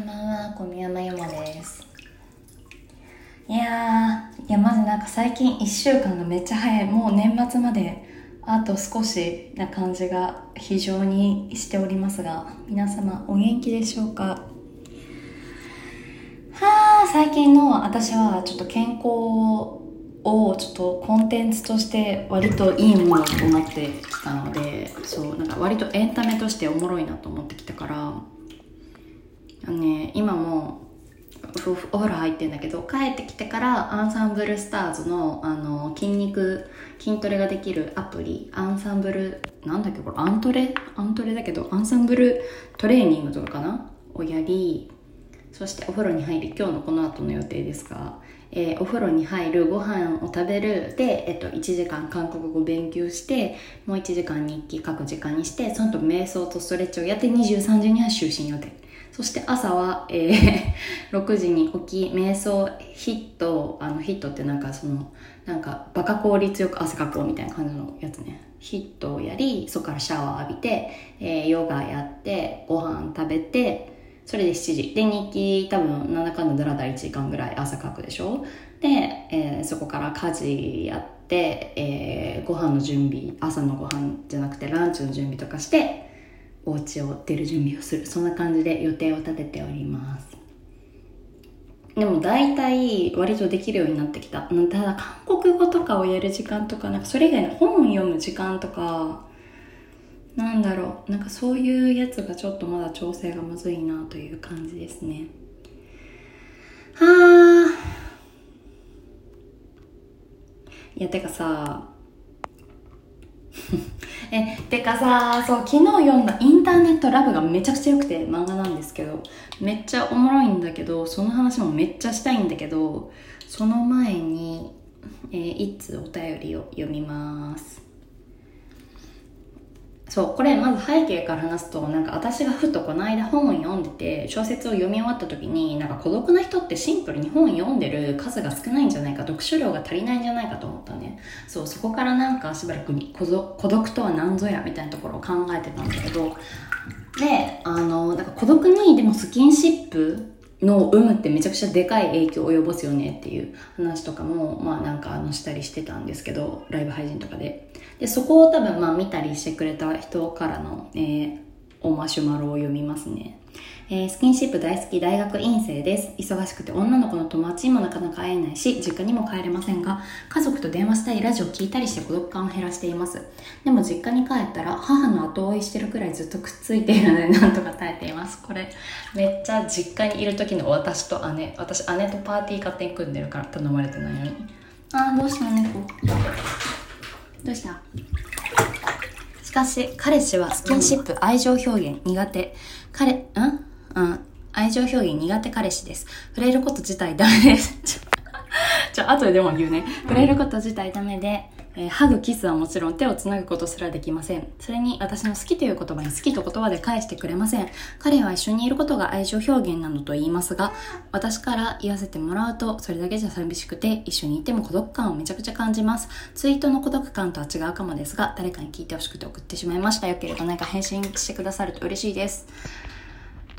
んばんは、小宮山由真です。いや、いや、まずなんか最近1週間がめっちゃ早い。もう年末まであと少しな感じが非常にしておりますが、皆様お元気でしょうか？はあ、最近の私はちょっと健康をちょっとコンテンツとして割といいものと思ってきたので、そう、なんか割とエンタメとしておもろいなと思ってきたから、ね、今もお風呂入ってんだけど帰ってきてからアンサンブルスターズのあの筋肉筋トレができるアプリアンサンブルなんだっけこれアントレ？アントレだけどアンサンブルトレーニングとかかな？をやりそしてお風呂に入り今日のこの後の予定ですが、えーお風呂に入るご飯を食べるで、えっと、1時間韓国語勉強してもう1時間日記書く時間にしてその後瞑想とストレッチをやって23時には就寝予定。そして朝は、えー 6時に起き瞑想ヒットあのヒットってなんかそのなんかバカ効率よく汗かこうみたいな感じのやつね。ヒットをやりそこからシャワー浴びて、えーヨガやってご飯食べてそれで7時。で日記多分なんだかんだだらだら1時間ぐらい朝書くでしょ。で、えーそこから家事やって、えーご飯の準備朝のご飯じゃなくてランチの準備とかしてお家を出る準備をする。そんな感じで予定を立てております。でも大体割とできるようになってきた。ただ韓国語とかをやる時間とかなんかそれ以外の本を読む時間とかなんだろう。なんかそういうやつがちょっとまだ調整がむずいなという感じですね。はあいやてかさえてかさそう昨日読んだインターネットラブがめちゃくちゃ良くて漫画なんですけどめっちゃおもろいんだけどその話もめっちゃしたいんだけどその前に、えー一通お便りを読みます。そうこれまず背景から話すとなんか私がふとこの間本を読んでて小説を読み終わった時になんか孤独な人ってシンプルに本読んでる数が少ないんじゃないか読書量が足りないんじゃないかと思ったね。そうそこからなんかしばらくに孤独孤独とは何ぞやみたいなところを考えてたんだけどであのなんか孤独にでもスキンシップの有無ってめちゃくちゃでかい影響を及ぼすよねっていう話とかもまあなんかあのしたりしてたんですけどライブ配信とかで。でそこを多分まあ見たりしてくれた人からの、えーおマシュマロを読みますね、えースキンシップ大好き大学院生です。忙しくて女の子の友達にもなかなか会えないし実家にも帰れませんが家族と電話したりラジオ聞いたりして孤独感を減らしています。でも実家に帰ったら母の後追いしてるくらいずっとくっついているのでなんとか耐えています。これめっちゃ実家にいる時の私と姉。私姉とパーティー勝手に組んでるから頼まれてないのに。あーどうした猫？どうした？しかし、彼氏はスキンシップ、愛情表現苦手。彼、ん？うん。愛情表現苦手彼氏です。触れること自体ダメです。ちょ、ちょ、後ででも言うね。触れること自体ダメで、えーハグ、キスはもちろん手をつなぐことすらできません。それに私の好きという言葉に好きと言葉で返してくれません。彼は一緒にいることが愛情表現なのと言いますが、私から言わせてもらうと、それだけじゃ寂しくて、一緒にいても孤独感をめちゃくちゃ感じます。ツイートの孤独感とは違うかもですが、誰かに聞いてほしくて送ってしまいました。よければ何か返信してくださると嬉しいです。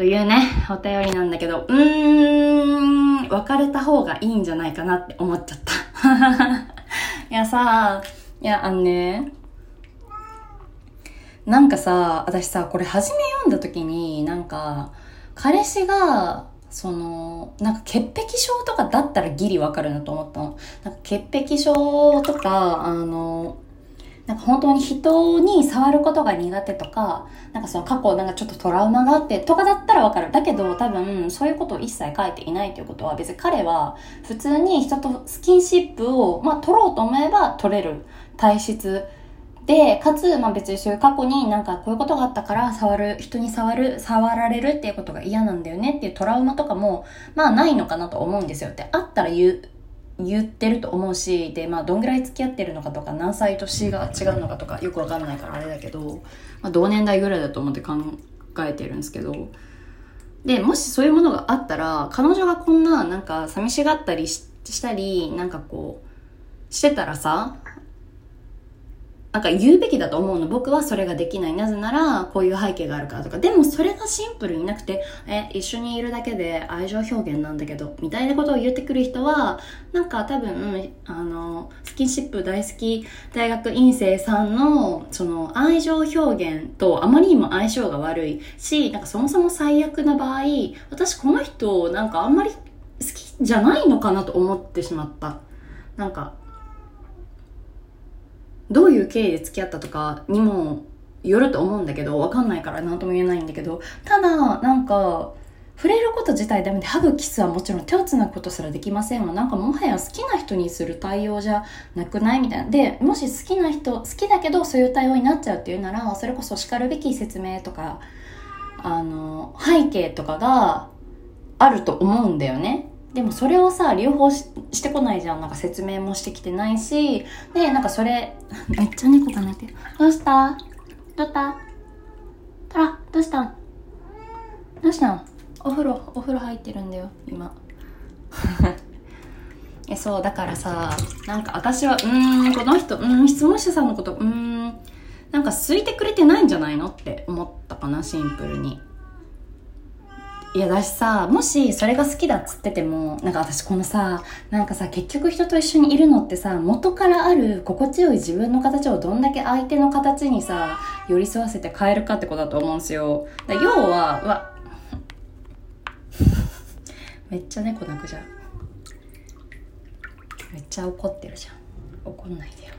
というね、お便りなんだけど、うーん、別れた方がいいんじゃないかなって思っちゃった。いやさ、いや、あのね、なんかさ、私さ、これ初め読んだ時に、なんか、彼氏が、その、なんか潔癖症とかだったらギリわかるなと思ったの。なんか潔癖症とか、あの、なんか本当に人に触ることが苦手とか、なんかその過去なんかちょっとトラウマがあってとかだったらわかる。だけど多分そういうことを一切書いていないということは別に彼は普通に人とスキンシップをまあ取ろうと思えば取れる体質で、かつ、まあ別にそういう過去になんかこういうことがあったから触る、人に触る、触られるっていうことが嫌なんだよねっていうトラウマとかも、まあないのかなと思うんですよって。あったら言う、言ってると思うし、で、まあどんぐらい付き合ってるのかとか、何歳年が違うのかとかよくわかんないからあれだけど、まあ同年代ぐらいだと思って考えてるんですけど、で、もしそういうものがあったら、彼女がこんななんか寂しがったりししたり、なんかこう、してたらさ、なんか言うべきだと思うの。僕はそれができない。なぜなら、こういう背景があるからとか。でもそれがシンプルになくて、え、一緒にいるだけで愛情表現なんだけど、みたいなことを言ってくる人は、なんか多分、あの、スキンシップ大好き大学院生さんの、その愛情表現とあまりにも相性が悪いし、なんかそもそも最悪な場合、私この人、なんかあんまり好きじゃないのかなと思ってしまった。なんか、どういう経緯で付き合ったとかにもよると思うんだけど、わかんないから何とも言えないんだけど、ただ、なんか、触れること自体ダメで、ハグキスはもちろん手をつなぐことすらできませんわ。なんかもはや好きな人にする対応じゃなくないみたいな。で、もし好きな人、好きだけどそういう対応になっちゃうっていうなら、それこそ叱るべき説明とか、あの、背景とかがあると思うんだよね。でもそれをさ、両方してこないじゃん。なんか説明もしてきてないし、で、なんかそれ、めっちゃ猫が寝てる。どうした？どうした？トラ、どうした？んどうしたんお風呂、お風呂入ってるんだよ、今。え、そう、だからさ、なんか私は、うーん、この人、うーん、質問者さんのこと、うーん、なんか空いてくれてないんじゃないの？って思ったかな、シンプルに。いや、だしさ、もしそれが好きだっつってても、なんか私このさ、なんかさ、結局人と一緒にいるのってさ、元からある心地よい自分の形をどんだけ相手の形にさ、寄り添わせて変えるかってことだと思うんですよ。だ要は、わ、めっちゃ猫泣くじゃん。めっちゃ怒ってるじゃん。怒んないでよ。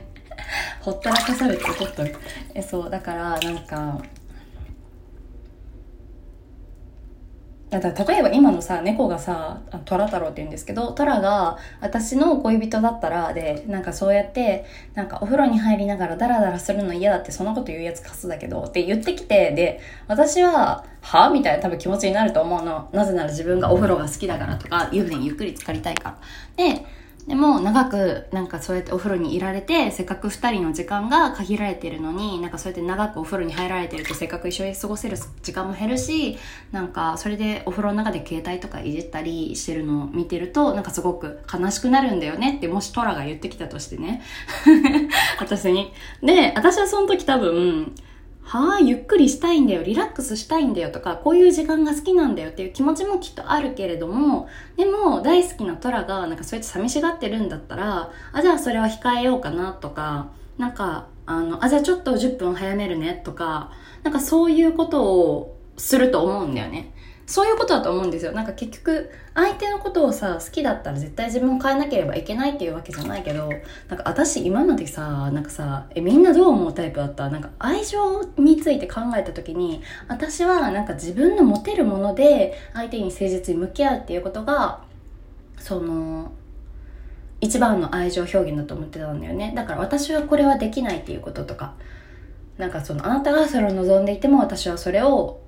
ほったらかされて怒っとる。え、そう、だからなんか、だから例えば今のさ、猫がさ、トラ太郎って言うんですけど、トラが私の恋人だったら、で、なんかそうやって、なんかお風呂に入りながらダラダラするの嫌だってそんなこと言うやつカスだけど、って言ってきて、で、私は、は？みたいな多分気持ちになると思うの。なぜなら自分がお風呂が好きだからとか、湯船にゆっくり浸かりたいから。で、でも長くなんかそうやってお風呂にいられてせっかく2人の時間が限られてるのになんかそうやって長くお風呂に入られてるとせっかく一緒に過ごせる時間も減るしなんかそれでお風呂の中で携帯とかいじったりしてるのを見てるとなんかすごく悲しくなるんだよねってもしトラが言ってきたとしてね。私に。で私はその時多分はあ、ゆっくりしたいんだよ、リラックスしたいんだよとか、こういう時間が好きなんだよっていう気持ちもきっとあるけれども、でも大好きなトラがなんかそうやって寂しがってるんだったら、あ、じゃあそれは控えようかなとか、なんか、あの、あ、じゃあちょっと10分早めるねとか、なんかそういうことをすると思うんだよね。そういうことだと思うんですよ。なんか結局、相手のことをさ、好きだったら絶対自分を変えなければいけないっていうわけじゃないけど、なんか私今までさ、なんかさ、え、みんなどう思うタイプだった？なんか愛情について考えた時に、私はなんか自分の持てるもので相手に誠実に向き合うっていうことが、その、一番の愛情表現だと思ってたんだよね。だから私はこれはできないっていうこととか、なんかそのあなたがそれを望んでいても私はそれを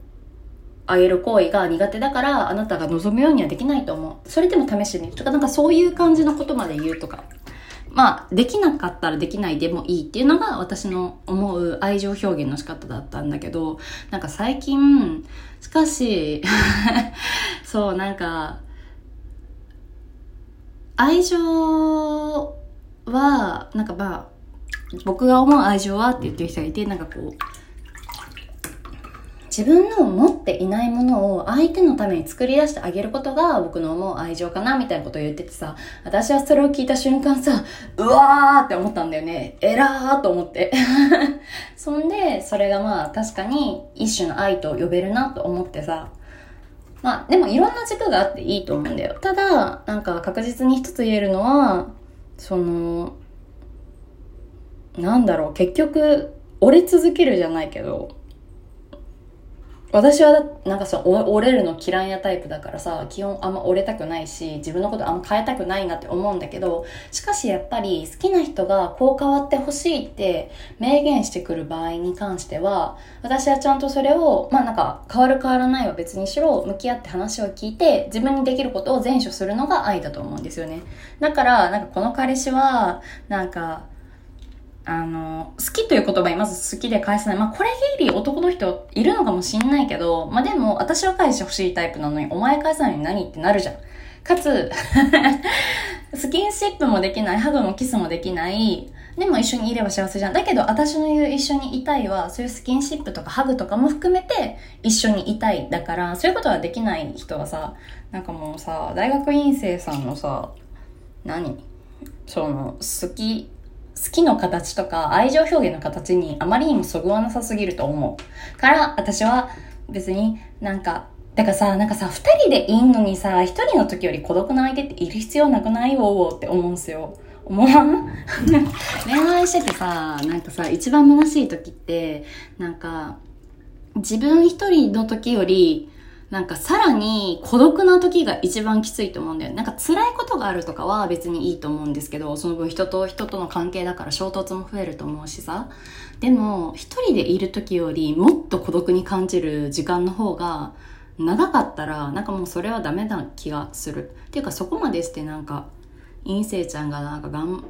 あげる行為が苦手だからあなたが望むようにはできないと思う。それでも試してみるとか、なんかそういう感じのことまで言うとか。まあ、できなかったらできないでもいいっていうのが私の思う愛情表現の仕方だったんだけど、なんか最近、しかし そう、なんか、愛情は、なんかまあ、僕が思う愛情はって言ってる人がいて、なんかこう、自分の持っていないものを相手のために作り出してあげることが僕の思う愛情かなみたいなことを言っててさ、私はそれを聞いた瞬間さ、うわーって思ったんだよね。えらーと思って。そんで、それがまあ確かに一種の愛と呼べるなと思ってさ、まあでもいろんな軸があっていいと思うんだよ。ただ、なんか確実に一つ言えるのは、その、なんだろう、結局、折れ続けるじゃないけど、私はなんかさ折れるの嫌いなタイプだからさ基本あんま折れたくないし自分のことあんま変えたくないなって思うんだけどしかしやっぱり好きな人がこう変わってほしいって明言してくる場合に関しては私はちゃんとそれをまあなんか変わる変わらないは別にしろ向き合って話を聞いて自分にできることを善処するのが愛だと思うんですよね。だからなんかこの彼氏はなんかあの、好きという言葉にまず好きで返せない。まあ、これギリ男の人いるのかもしんないけど、まあでも、私は返してほしいタイプなのに、お前返さないのに何ってなるじゃん。かつ、スキンシップもできない、ハグもキスもできない、でも一緒にいれば幸せじゃん。だけど私の言う一緒にいたいは、そういうスキンシップとかハグとかも含めて一緒にいたい。だから、そういうことができない人はさ、なんかもうさ、大学院生さんのさ、何？その、好き、好きの形とか愛情表現の形にあまりにもそぐわなさすぎると思う。から、私は別になんか、だからさ、なんかさ、二人でいんのにさ、一人の時より孤独な相手っている必要なくない？よって思うんすよ。思わん？恋愛しててさ、なんかさ、一番虚しい時って、なんか、自分一人の時より、なんかさらに孤独な時が一番きついと思うんだよ。なんか辛いことがあるとかは別にいいと思うんですけど、その分人と人との関係だから衝突も増えると思うしさ。でも、一人でいる時よりもっと孤独に感じる時間の方が長かったら、なんかもうそれはダメな気がする。っていうかそこまでしてなんか、陰性ちゃんがなんかがん、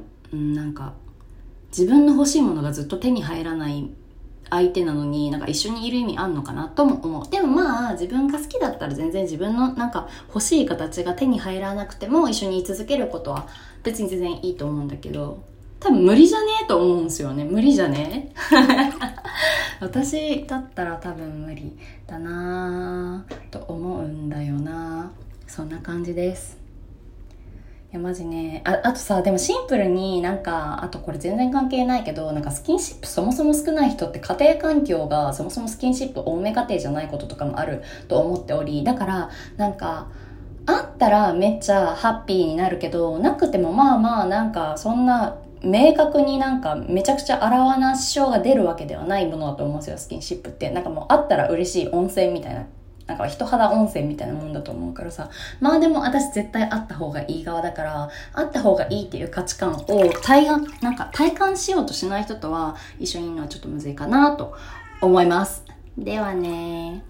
なんか、自分の欲しいものがずっと手に入らない相手なのになんか一緒にいる意味あんのかなとも思う。でもまあ自分が好きだったら全然自分のなんか欲しい形が手に入らなくても一緒に居続けることは別に全然いいと思うんだけど、多分無理じゃねえと思うんですよね。無理じゃね 私だったら多分無理だなぁと思うんだよなそんな感じです。いや、マジね。あ、あとさ、でもシンプルになんか、あとこれ全然関係ないけど、なんかスキンシップそもそも少ない人って家庭環境がそもそもスキンシップ多め家庭じゃないこととかもあると思っており、だから、なんか、あったらめっちゃハッピーになるけど、なくてもまあまあなんかそんな明確になんかめちゃくちゃ洗わな支障が出るわけではないものだと思うんですよ、スキンシップって。なんかもうあったら嬉しい温泉みたいななんか人肌温泉みたいなもんだと思うからさ。まあでも私絶対あった方がいい側だから、あった方がいいっていう価値観を体感、なんか体感しようとしない人とは一緒にいるのはちょっとむずいかなと思います。ではね